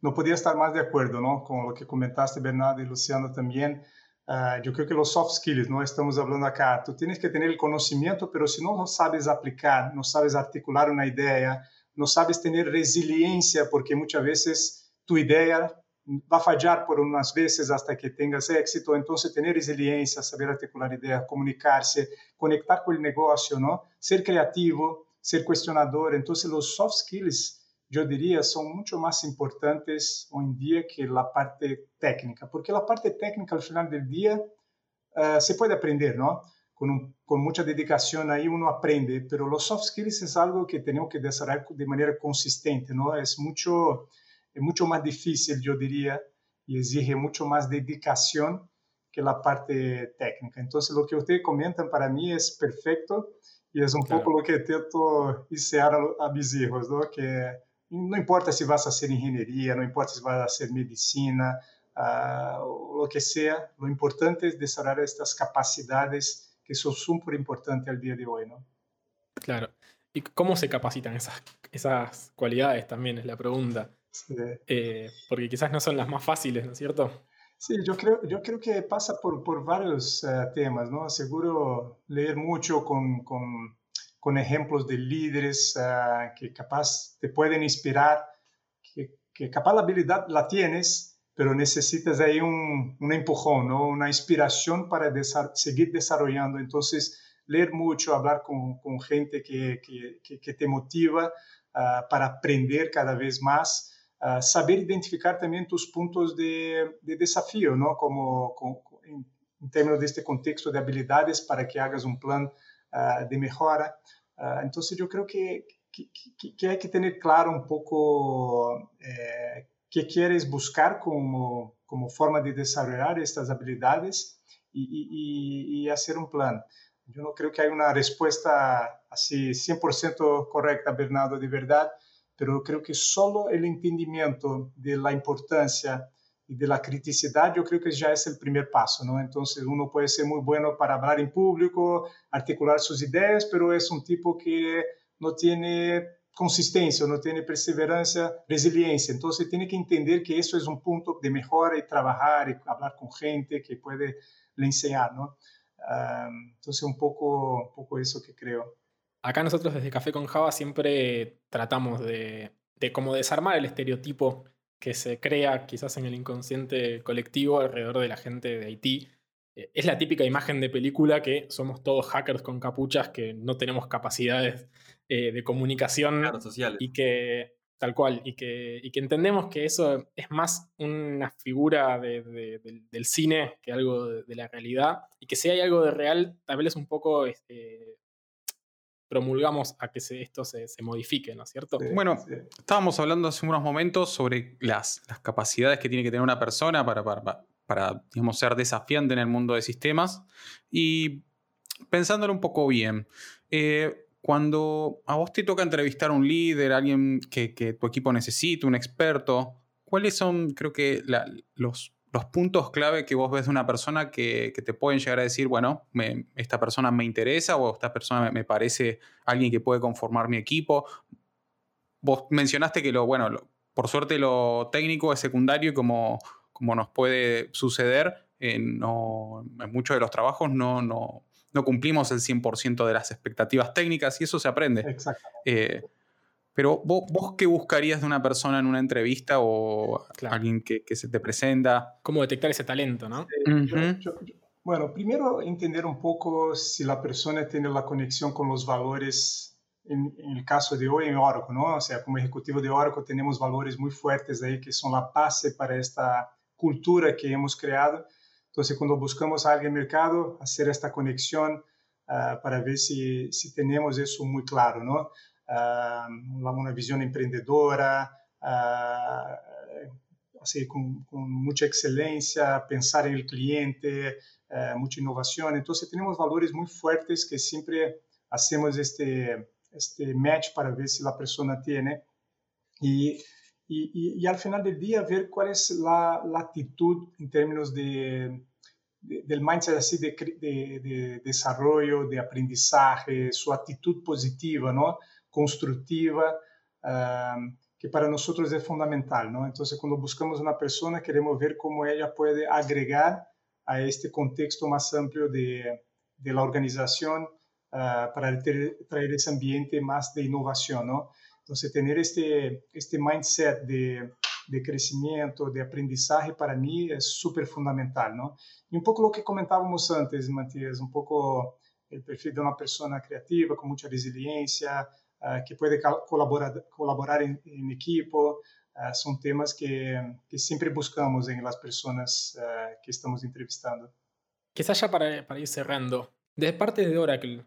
no podía estar más de acuerdo, ¿no? Con lo que comentaste, Bernardo y Luciano también. Uh, yo creo que los soft skills, no estamos hablando acá, tú tienes que tener el conocimiento, pero si no sabes aplicar, no sabes articular una idea, no sabes tener resiliencia, porque muchas veces tu idea va a fallar por unas veces hasta que tengas éxito, entonces tener resiliencia, saber articular ideas, comunicarse, conectar con el negocio, ¿no? Ser creativo, ser cuestionador, entonces los soft skills yo diría, son mucho más importantes hoy en día que la parte técnica, porque la parte técnica al final del día uh, se puede aprender, ¿no? Con, un, con, mucha dedicación ahí uno aprende, pero los soft skills es algo que tenemos que desarrollar de manera consistente, ¿no? Es mucho, es mucho más difícil, yo diría, y exige mucho más dedicación que la parte técnica. Entonces, lo que ustedes comentan para mí es perfecto y es un claro. poco lo que intento enseñar a, a mis hijos, ¿no? Que no importa si vas a hacer ingeniería, no importa si vas a hacer medicina, uh, lo que sea, lo importante es desarrollar estas capacidades que son súper importantes al día de hoy, ¿no? Claro. ¿Y cómo se capacitan esas, esas cualidades también es la pregunta? Sí. Eh, porque quizás no son las más fáciles, ¿no es cierto? Sí, yo creo, yo creo que pasa por, por varios uh, temas, ¿no? Seguro leer mucho con, con, con ejemplos de líderes uh, que capaz te pueden inspirar, que, que, capaz la habilidad la tienes, pero necesitas ahí un, un empujón, ¿no? Una inspiración para desa seguir desarrollando. Entonces, leer mucho, hablar con, con gente que, que, que, te motiva uh, para aprender cada vez más. Uh, saber identificar también tus puntos de, de desafío, ¿no? Como, como en, en, términos de este contexto de habilidades para que hagas un plan uh, de mejora. entonces yo creo que, que, hay que tener claro un poco eh, qué quieres buscar como, como forma de desarrollar estas habilidades y, y, y hacer un plan. Yo no creo que haya una respuesta así 100% correcta, Bernardo, de verdad, pero creo que solo el entendimiento de la importancia y de la criticidad, yo creo que ya es el primer paso, ¿no? Entonces uno puede ser muy bueno para hablar en público, articular sus ideas, pero es un tipo que no tiene consistencia, no tiene perseverancia, resiliencia. Entonces tiene que entender que eso es un punto de mejora y trabajar y hablar con gente que puede le enseñar, ¿no? Um, entonces un poco, un poco eso que creo. Acá nosotros desde Café con Java siempre tratamos de, de como desarmar el estereotipo que se crea quizás en el inconsciente colectivo alrededor de la gente de Haití. Eh, es la típica imagen de película que somos todos hackers con capuchas que no tenemos capacidades eh, de comunicación claro, y que tal cual y que, y que, entendemos que eso es más una figura de, de, de, del cine que algo de, la realidad y que si hay algo de real tal vez es un poco este, promulgamos a que se, esto se, se, modifique, ¿no es cierto? Sí, bueno, sí. estábamos hablando hace unos momentos sobre las, las, capacidades que tiene que tener una persona para, para, para digamos, ser desafiante en el mundo de sistemas y pensándolo un poco bien, eh, cuando a vos te toca entrevistar a un líder, alguien que, que, tu equipo necesita, un experto, ¿cuáles son, creo que, la, los los puntos clave que vos ves de una persona que, que te pueden llegar a decir, bueno, me, esta persona me interesa o esta persona me, me, parece alguien que puede conformar mi equipo. Vos mencionaste que lo, bueno, lo, por suerte lo técnico es secundario y como, como nos puede suceder, eh, no, en muchos de los trabajos no, no, no cumplimos el 100% de las expectativas técnicas y eso se aprende. Exacto. Eh, pero vos, vos, qué buscarías de una persona en una entrevista o claro. alguien que, que, se te presenta? ¿Cómo detectar ese talento, no? Sí, uh -huh. yo, yo, bueno, primero entender un poco si la persona tiene la conexión con los valores, en, en, el caso de hoy en Oracle, ¿no? O sea, como ejecutivo de Oracle tenemos valores muy fuertes ahí que son la base para esta cultura que hemos creado. Entonces, cuando buscamos a alguien en el mercado, hacer esta conexión uh, para ver si, si tenemos eso muy claro, ¿no? Uh, una visión emprendedora, uh, así con, con, mucha excelencia, pensar en el cliente, uh, mucha innovación. Entonces tenemos valores muy fuertes que siempre hacemos este, este match para ver si la persona tiene. Y, y, y al final del día ver cuál es la, la actitud en términos de, del mindset así de, de, de, desarrollo, de aprendizaje, su actitud positiva, ¿no? Constructiva, uh, que para nosotros es fundamental, ¿no? Entonces, cuando buscamos una persona, queremos ver cómo ella puede agregar a este contexto más amplio de, de la organización uh, para ter, traer ese ambiente más de innovación, ¿no? Entonces, tener este, este mindset de, de crecimiento, de aprendizaje, para mí es súper fundamental, ¿no? Y un poco lo que comentábamos antes, Matías, un poco el perfil de una persona creativa, con mucha resiliencia, uh, que puede colaborar, colaborar en, equipo. Uh, son temas que, que, siempre buscamos en las personas uh, que estamos entrevistando. Quizás ya para, para ir cerrando, de parte de Oracle,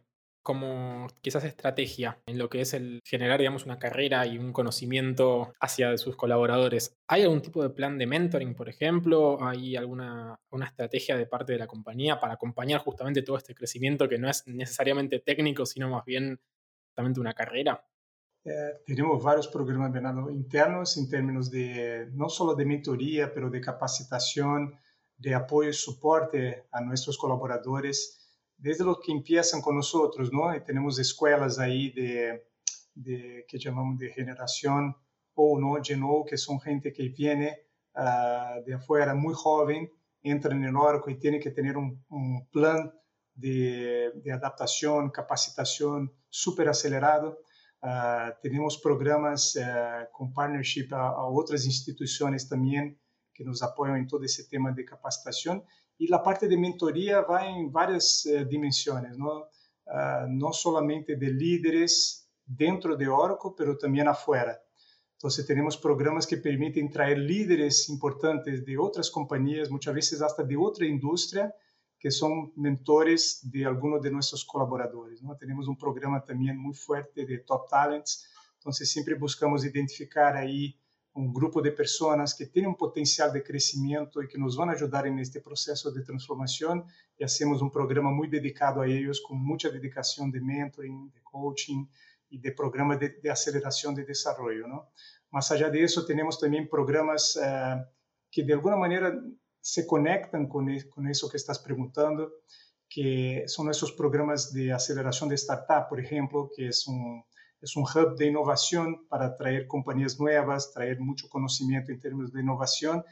como quizás estrategia en lo que es el generar, digamos, una carrera y un conocimiento hacia sus colaboradores. ¿Hay algún tipo de plan de mentoring, por ejemplo? ¿Hay alguna una estrategia de parte de la compañía para acompañar justamente todo este crecimiento que no es necesariamente técnico, sino más bien justamente una carrera? Eh, tenemos varios programas Bernardo, internos en términos de no solo de mentoría, pero de capacitación, de apoyo y soporte a nuestros colaboradores desde los que empiezan con nosotros, ¿no? Y tenemos escuelas ahí de, de que llamamos de generación O, ¿no? Geno, que son gente que viene uh, de afuera muy joven entran en Oracle y tienen que tener un, un plan de, de, adaptación, capacitación súper acelerado. Uh, tenemos programas uh, con partnership a, a, otras instituciones también que nos apoyan en todo ese tema de capacitación. Y la parte de mentoría va en varias uh, dimensiones, ¿no? no solamente de líderes dentro de Oracle, pero también afuera. Entonces tenemos programas que permiten traer líderes importantes de otras compañías, muchas veces hasta de otra industria, que son mentores de algunos de nuestros colaboradores. ¿no? Tenemos un programa también muy fuerte de Top Talents, entonces siempre buscamos identificar ahí un grupo de personas que tienen un potencial de crecimiento y que nos van a ayudar en este proceso de transformación y hacemos un programa muy dedicado a ellos con mucha dedicación de mentoring, de coaching y de programas de, de aceleración de desarrollo. ¿no? Más allá de eso, tenemos también programas uh, que de alguna manera se conectan con, con eso que estás preguntando, que son esos programas de aceleración de startup, por ejemplo, que es un, es un hub de innovación para traer compañías nuevas, traer mucho conocimiento en términos de innovación.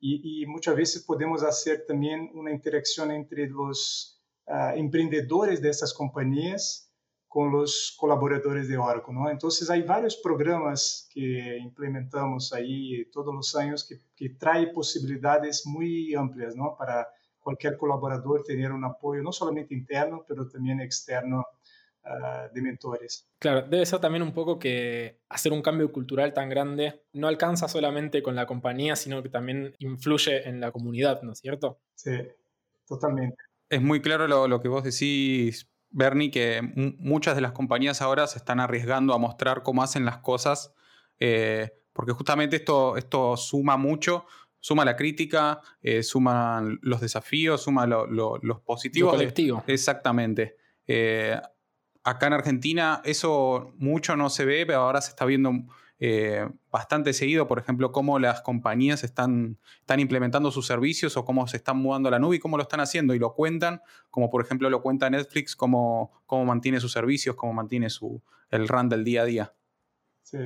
Y, muchas veces podemos hacer también una interacción entre los uh, emprendedores de estas compañías con los colaboradores de Oracle. ¿no? Entonces hay varios programas que implementamos ahí todos los años que, que trae posibilidades muy amplias ¿no? para cualquier colaborador tener un apoyo no solamente interno, pero también externo uh, de mentores. Claro, debe ser también un poco que hacer un cambio cultural tan grande no alcanza solamente con la compañía, sino que también influye en la comunidad, ¿no es cierto? Sí, totalmente. Es muy claro lo, lo que vos decís, Bernie, que muchas de las compañías ahora se están arriesgando a mostrar cómo hacen las cosas, eh, porque justamente esto, esto suma mucho, suma la crítica, eh, suman los desafíos, suma lo, lo, los positivos. Lo colectivo. De, exactamente. Eh, acá en Argentina eso mucho no se ve, pero ahora se está viendo eh, bastante seguido, por ejemplo, cómo las compañías están, están implementando sus servicios o cómo se están mudando a la nube y cómo lo están haciendo. Y lo cuentan, como por ejemplo lo cuenta Netflix, cómo, cómo mantiene sus servicios, cómo mantiene su, el run del día a día. Sí.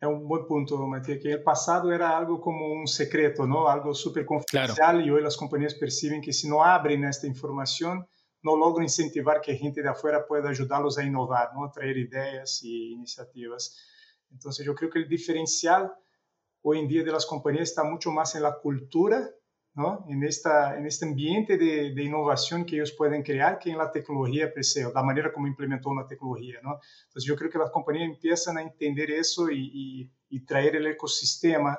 É um bom ponto, Matheus, que el pasado era algo como um secreto, ¿no? algo super confidencial, claro. y hoy las compañías perciben que si no abren esta información, no logran incentivar que gente de afuera pueda ayudarlos a innovar, ¿no? a traer ideas y iniciativas. Entonces yo creo que el diferencial hoy en día de las compañías está mucho más en la cultura, ¿no? en, esta, en este ambiente de, de innovación que ellos pueden crear que en la tecnología per se, la manera como implementó una tecnología. ¿no? Entonces yo creo que las compañías empiezan a entender eso y, y, y traer el ecosistema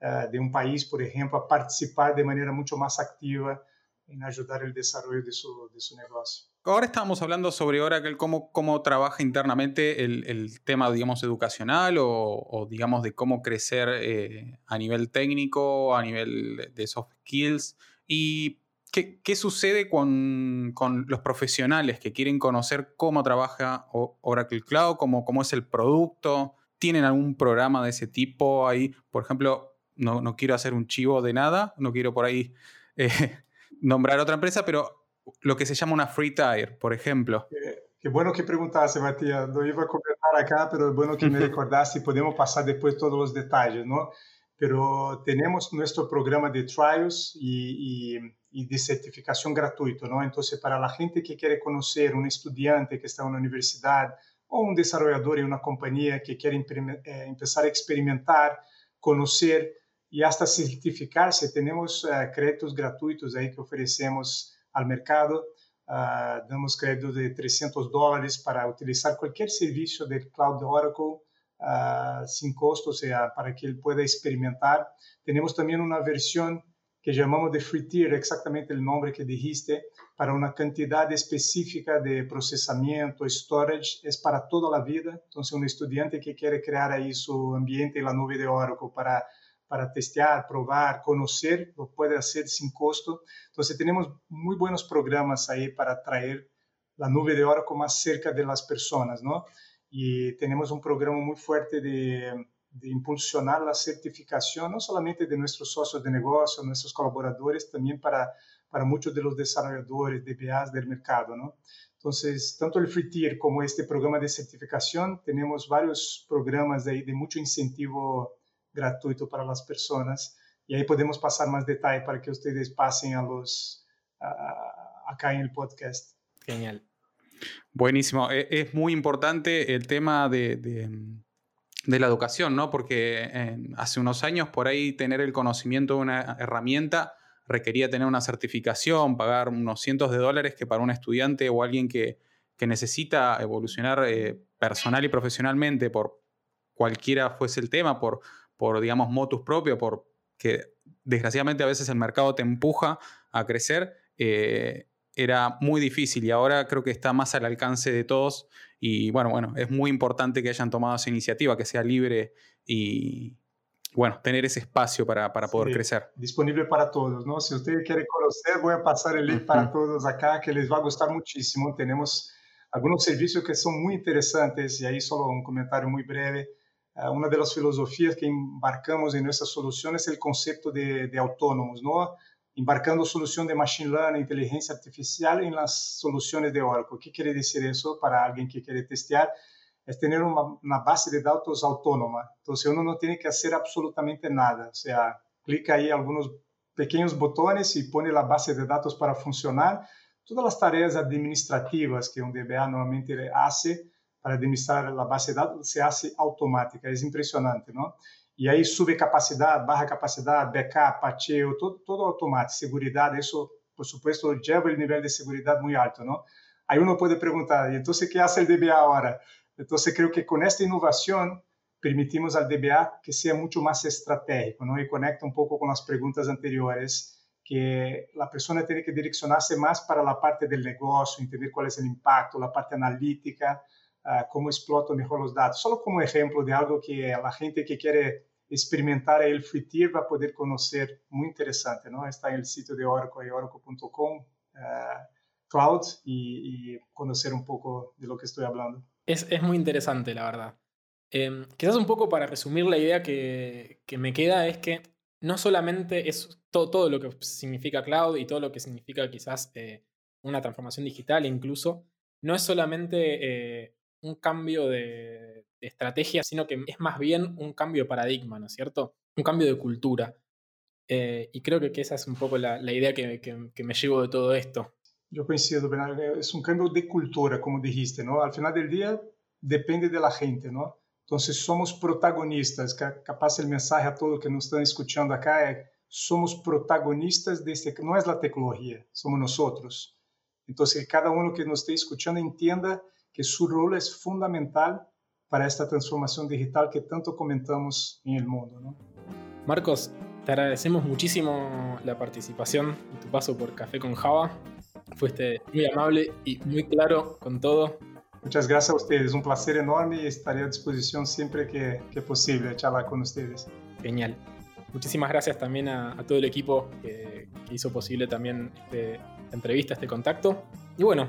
uh, de un país, por ejemplo, a participar de manera mucho más activa en ayudar el desarrollo de su, de su negocio. Ahora estábamos hablando sobre Oracle, cómo, cómo trabaja internamente el, el tema, digamos, educacional o, digamos, de cómo crecer eh, a nivel técnico, a nivel de soft skills. ¿Y qué, qué sucede con, con, los profesionales que quieren conocer cómo trabaja Oracle Cloud, cómo, cómo es el producto? ¿Tienen algún programa de ese tipo ahí? Por ejemplo, no, no quiero hacer un chivo de nada, no quiero por ahí eh, nombrar otra empresa, pero lo que se llama una free tire, por ejemplo. Qué, qué bueno que preguntaste, Matías. No iba a comentar acá, pero es bueno que me recordaste y podemos pasar después todos los detalles, ¿no? Pero tenemos nuestro programa de trials y, y, y, de certificación gratuito, ¿no? Entonces, para la gente que quiere conocer, un estudiante que está en una universidad o un desarrollador en una compañía que quiere eh, empezar a experimentar, conocer y hasta certificarse, tenemos uh, créditos gratuitos ahí que ofrecemos al mercado. Uh, damos crédito de 300 dólares para utilizar cualquier servicio del cloud de Oracle uh, sin costo, o para que él pueda experimentar. Tenemos también una versión que llamamos de free tier, exactamente el nombre que dijiste, para una cantidad específica de procesamiento, storage, es para toda la vida. Entonces, un estudiante que quiere crear ahí su ambiente en la nube de Oracle para para testear, probar, conocer, lo puede hacer sin costo. Entonces tenemos muy buenos programas ahí para traer la nube de Oracle más cerca de las personas, ¿no? Y tenemos un programa muy fuerte de, de impulsionar la certificación, no solamente de nuestros socios de negocio, nuestros colaboradores, también para, muchos de los desarrolladores, DBAs del mercado, ¿no? Entonces, tanto el Free Tier como este programa de certificación, tenemos varios programas ahí de mucho incentivo gratuito para las personas y ahí podemos pasar más detalle para que ustedes pasen a los acá en el podcast. Genial. Buenísimo. E, es muy importante el tema de, de, la educación, ¿no? Porque hace unos años por ahí tener el conocimiento de una herramienta requería tener una certificación, pagar unos cientos de dólares que para un estudiante o alguien que, que necesita evolucionar eh, personal y profesionalmente por cualquiera fuese el tema, por, por digamos, motus propio, por que desgraciadamente a veces el mercado te empuja a crecer, eh, era muy difícil y ahora creo que está más al alcance de todos y bueno, bueno, es muy importante que hayan tomado esa iniciativa, que sea libre y bueno, tener ese espacio para, para poder crecer. Disponible para todos, ¿no? Si usted quiere conocer, voy a pasar el link para todos acá, que les va a gustar muchísimo. Tenemos algunos servicios que son muy interesantes y ahí solo un comentario muy breve. Uh, una de las filosofías que embarcamos en nuestra solución es el concepto de, de autónomos, ¿no? embarcando solución de Machine Learning, inteligencia artificial en las soluciones de Oracle. ¿Qué quiere decir eso para alguien que quiere testear? Es tener una, una, base de datos autónoma. Entonces uno no tiene que hacer absolutamente nada. O sea, clica ahí algunos pequeños botones y pone la base de datos para funcionar. Todas las tareas administrativas que un DBA normalmente hace para administrar la base de datos se hace automática. Es impresionante, ¿no? E aí sube capacidade, barra capacidade, backup, pateo, todo, todo automático, seguridade, isso, por supuesto, lleva o nível de segurança muito alto, não? Aí uno pode perguntar, então o que faz o DBA agora? Então, creio que com esta inovação permitimos ao DBA que seja muito mais estratégico, não? E conecta um pouco com as perguntas anteriores, que a pessoa tem que direcionar-se mais para a parte do negócio, entender qual é o impacto, a parte analítica, cómo exploto mejor los datos. Solo como ejemplo de algo que la gente que quiere experimentar el FreeTier va a poder conocer muy interesante, ¿no? Está en el sitio de Oracle, oracle.com, uh, cloud, y, y, conocer un poco de lo que estoy hablando. Es, es muy interesante, la verdad. Eh, quizás un poco para resumir la idea que, que me queda es que no solamente es todo, todo, lo que significa cloud y todo lo que significa quizás eh, una transformación digital incluso, no es solamente eh, un cambio de, estrategia, sino que es más bien un cambio de paradigma, ¿no es cierto? Un cambio de cultura. Eh, y creo que, que, esa es un poco la, idea que, que, me llevo de todo esto. Yo coincido, Bernardo. Es un cambio de cultura, como dijiste, ¿no? Al final del día depende de la gente, ¿no? Entonces somos protagonistas. Capaz el mensaje a todos que nos están escuchando acá es, somos protagonistas de este, no es la tecnología, somos nosotros. Entonces cada uno que nos esté escuchando entienda que su rol es fundamental para esta transformación digital que tanto comentamos en el mundo. ¿no? Marcos, te agradecemos muchísimo la participación y tu paso por Café con Java. Fuiste muy amable y muy claro con todo. Muchas gracias a ustedes, un placer enorme y estaré a disposición siempre que, que posible charlar con ustedes. Genial. Muchísimas gracias también a, a todo el equipo que, que hizo posible también este, esta entrevista, este contacto. Y bueno,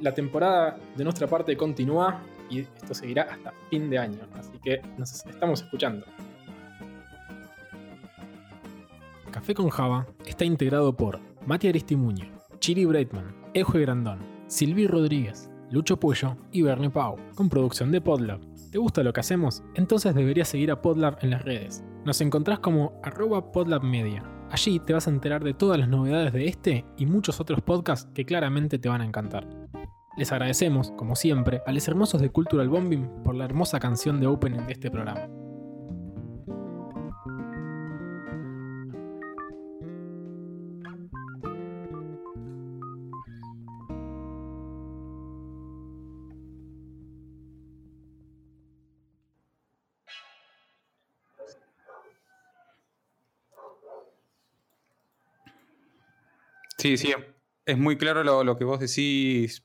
la temporada de nuestra parte continúa y esto seguirá hasta fin de año, así que nos estamos escuchando. Café con Java está integrado por Mati Aristimuño, Chiri Breitman, Ejo Grandón, Silvi Rodríguez, Lucho Puello y Bernie Pau, con producción de Podlab. ¿Te gusta lo que hacemos? Entonces deberías seguir a Podlab en las redes. Nos encontrás como arroba podlabmedia Allí te vas a enterar de todas las novedades de este y muchos otros podcasts que claramente te van a encantar. Les agradecemos, como siempre, a los hermosos de Cultural Bombing por la hermosa canción de opening de este programa. Sí, sí, es muy claro lo, lo, que vos decís,